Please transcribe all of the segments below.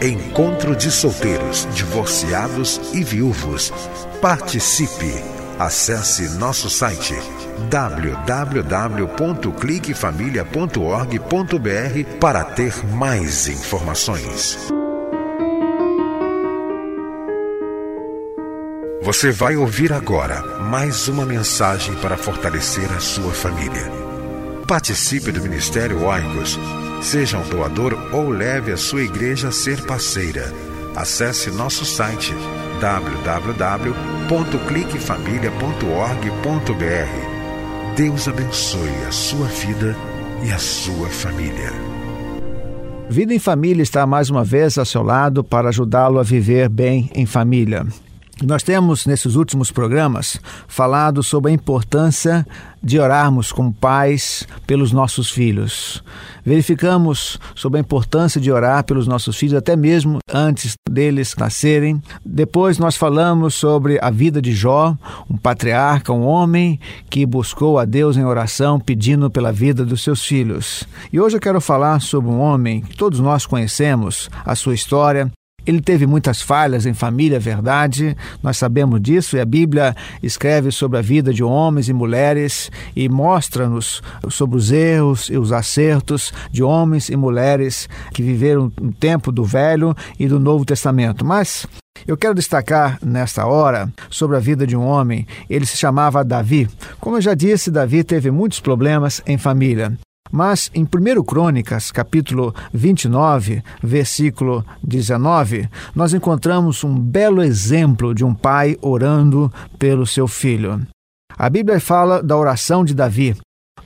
Encontro de solteiros, divorciados e viúvos. Participe! Acesse nosso site www.cliquefamilia.org.br para ter mais informações. Você vai ouvir agora mais uma mensagem para fortalecer a sua família. Participe do Ministério Oicos Seja um doador ou leve a sua igreja a ser parceira. Acesse nosso site www.cliquefamilia.org.br. Deus abençoe a sua vida e a sua família. Vida em Família está mais uma vez ao seu lado para ajudá-lo a viver bem em família. Nós temos, nesses últimos programas, falado sobre a importância de orarmos como pais pelos nossos filhos. Verificamos sobre a importância de orar pelos nossos filhos, até mesmo antes deles nascerem. Depois, nós falamos sobre a vida de Jó, um patriarca, um homem que buscou a Deus em oração, pedindo pela vida dos seus filhos. E hoje eu quero falar sobre um homem que todos nós conhecemos, a sua história, ele teve muitas falhas em família, é verdade, nós sabemos disso, e a Bíblia escreve sobre a vida de homens e mulheres e mostra-nos sobre os erros e os acertos de homens e mulheres que viveram no tempo do Velho e do Novo Testamento. Mas eu quero destacar nesta hora sobre a vida de um homem. Ele se chamava Davi. Como eu já disse, Davi teve muitos problemas em família. Mas em 1 Crônicas, capítulo 29, versículo 19, nós encontramos um belo exemplo de um pai orando pelo seu filho. A Bíblia fala da oração de Davi.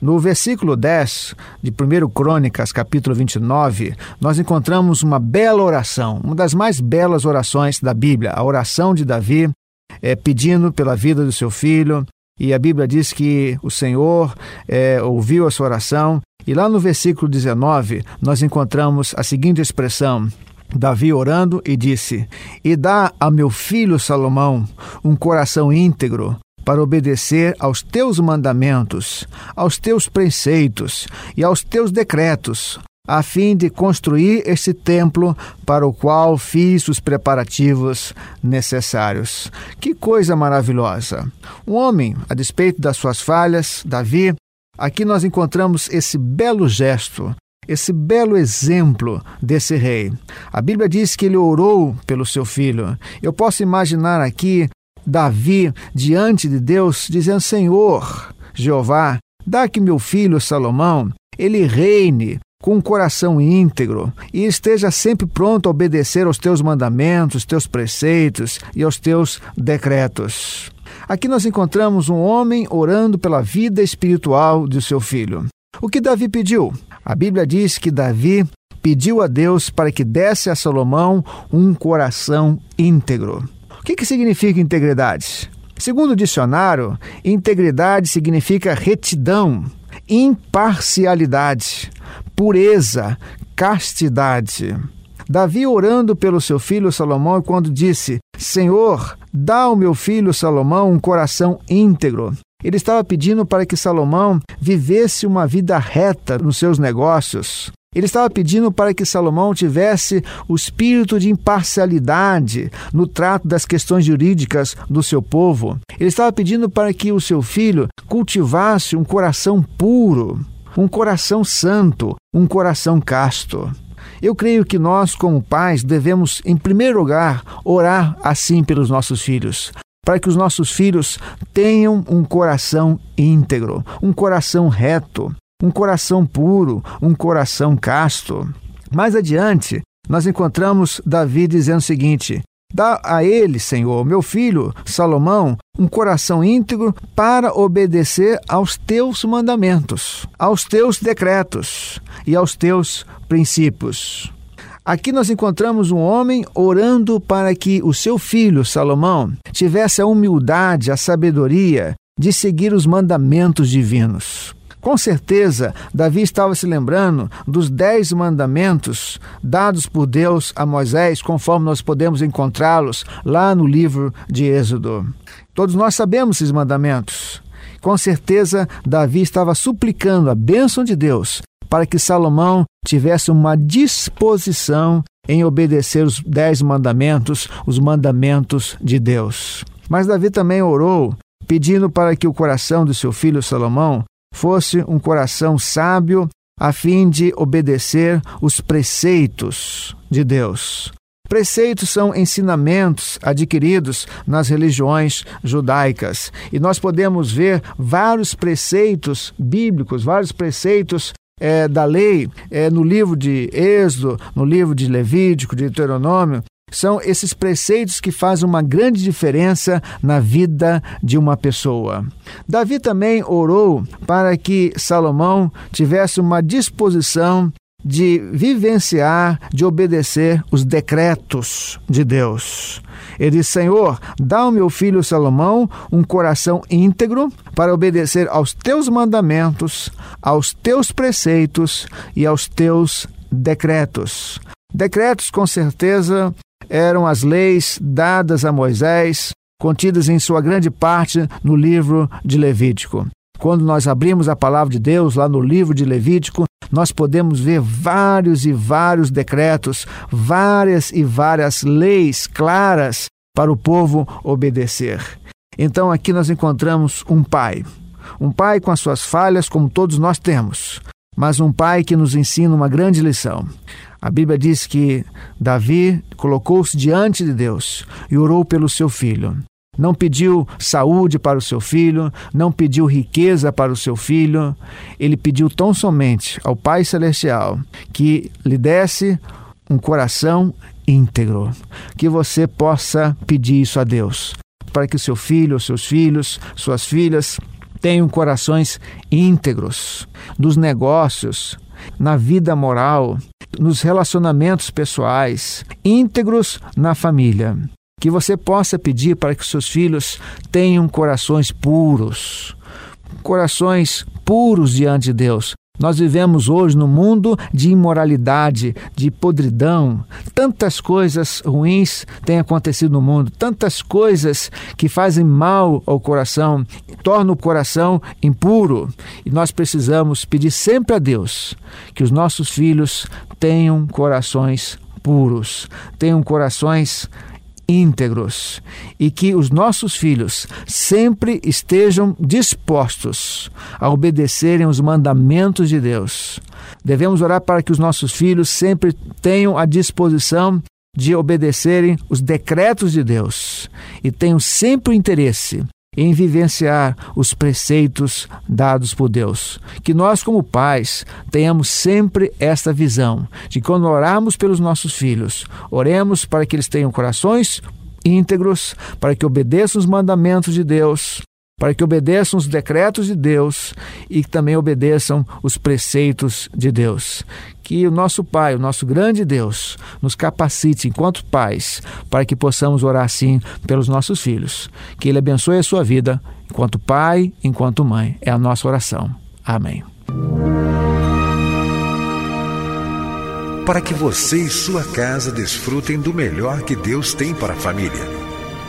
No versículo 10 de 1 Crônicas, capítulo 29, nós encontramos uma bela oração, uma das mais belas orações da Bíblia, a oração de Davi, é, pedindo pela vida do seu filho, e a Bíblia diz que o Senhor é, ouviu a sua oração. E lá no versículo 19, nós encontramos a seguinte expressão: Davi orando e disse: E dá a meu filho Salomão um coração íntegro para obedecer aos teus mandamentos, aos teus preceitos e aos teus decretos, a fim de construir este templo para o qual fiz os preparativos necessários. Que coisa maravilhosa! Um homem, a despeito das suas falhas, Davi, aqui nós encontramos esse belo gesto. Esse belo exemplo desse rei. A Bíblia diz que ele orou pelo seu filho. Eu posso imaginar aqui Davi diante de Deus dizendo: Senhor, Jeová, dá que meu filho Salomão ele reine com um coração íntegro e esteja sempre pronto a obedecer aos teus mandamentos, teus preceitos e aos teus decretos. Aqui nós encontramos um homem orando pela vida espiritual de seu filho. O que Davi pediu? A Bíblia diz que Davi pediu a Deus para que desse a Salomão um coração íntegro. O que, que significa integridade? Segundo o dicionário, integridade significa retidão, imparcialidade, pureza, castidade. Davi orando pelo seu filho Salomão quando disse: Senhor, dá ao meu filho Salomão um coração íntegro. Ele estava pedindo para que Salomão vivesse uma vida reta nos seus negócios. Ele estava pedindo para que Salomão tivesse o espírito de imparcialidade no trato das questões jurídicas do seu povo. Ele estava pedindo para que o seu filho cultivasse um coração puro, um coração santo, um coração casto. Eu creio que nós, como pais, devemos, em primeiro lugar, orar assim pelos nossos filhos, para que os nossos filhos tenham um coração íntegro, um coração reto. um coração puro, um coração casto. Mais adiante, nós encontramos Davi dizendo o seguinte: Dá a ele, Senhor, meu filho Salomão, um coração íntegro para obedecer aos teus mandamentos, aos teus decretos e aos teus princípios. Aqui nós encontramos um homem orando para que o seu filho Salomão tivesse a humildade, a sabedoria de seguir os mandamentos divinos. Com certeza, Davi estava se lembrando dos dez mandamentos dados por Deus a Moisés, conforme nós podemos encontrá-los lá no livro de Êxodo. Todos nós sabemos esses mandamentos. Com certeza, Davi estava suplicando a bênção de Deus para que Salomão tivesse uma disposição em obedecer os dez mandamentos, os mandamentos de Deus. Mas Davi também orou, pedindo para que o coração do seu filho Salomão fosse um coração sábio, a fim de obedecer os preceitos de Deus. Preceitos são ensinamentos adquiridos nas religiões judaicas. E nós podemos ver vários preceitos bíblicos, vários preceitos é, da lei é, no livro de Êxodo, no livro de Levítico, de Deuteronômio, são esses preceitos que fazem uma grande diferença na vida de uma pessoa. Davi também orou para que Salomão tivesse uma disposição de vivenciar, de obedecer os decretos de Deus. Ele disse: Senhor, dá ao meu filho Salomão um coração íntegro para obedecer aos teus mandamentos, aos teus preceitos e aos teus decretos. Decretos, com certeza, eram as leis dadas a Moisés, contidas em sua grande parte no livro de Levítico. Quando nós abrimos a palavra de Deus lá no livro de Levítico, nós podemos ver vários e vários decretos, várias e várias leis claras para o povo obedecer. Então aqui nós encontramos um pai, um pai com as suas falhas, como todos nós temos, mas um pai que nos ensina uma grande lição. A Bíblia diz que Davi colocou-se diante de Deus e orou pelo seu filho. Não pediu saúde para o seu filho, não pediu riqueza para o seu filho, ele pediu tão somente ao Pai Celestial que lhe desse um coração íntegro. Que você possa pedir isso a Deus, para que o seu filho, seus filhos, suas filhas tenham corações íntegros nos negócios, na vida moral, nos relacionamentos pessoais, íntegros na família. Que você possa pedir para que seus filhos tenham corações puros, corações puros diante de Deus, nós vivemos hoje num mundo de imoralidade, de podridão. Tantas coisas ruins têm acontecido no mundo, tantas coisas que fazem mal ao coração, tornam o coração impuro. E nós precisamos pedir sempre a Deus que os nossos filhos tenham corações puros, tenham corações íntegros e que os nossos filhos sempre estejam dispostos a obedecerem os mandamentos de Deus. Devemos orar para que os nossos filhos sempre tenham a disposição de obedecerem os decretos de Deus e tenham sempre o interesse em vivenciar os preceitos dados por Deus. Que nós, como pais, tenhamos sempre esta visão de quando orarmos pelos nossos filhos, oremos para que eles tenham corações íntegros, para que obedeçam os mandamentos de Deus, para que obedeçam os decretos de Deus e que também obedeçam os preceitos de Deus. Que o nosso Pai, o nosso grande Deus, nos capacite enquanto pais para que possamos orar assim pelos nossos filhos. Que Ele abençoe a sua vida enquanto pai, enquanto mãe. É a nossa oração. Amém. Para que você e sua casa desfrutem do melhor que Deus tem para a família.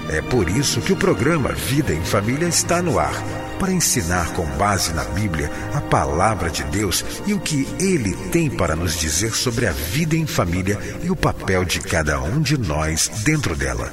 É por isso que o programa Vida em Família está no ar para ensinar com base na Bíblia a palavra de Deus e o que ele tem para nos dizer sobre a vida em família e o papel de cada um de nós dentro dela.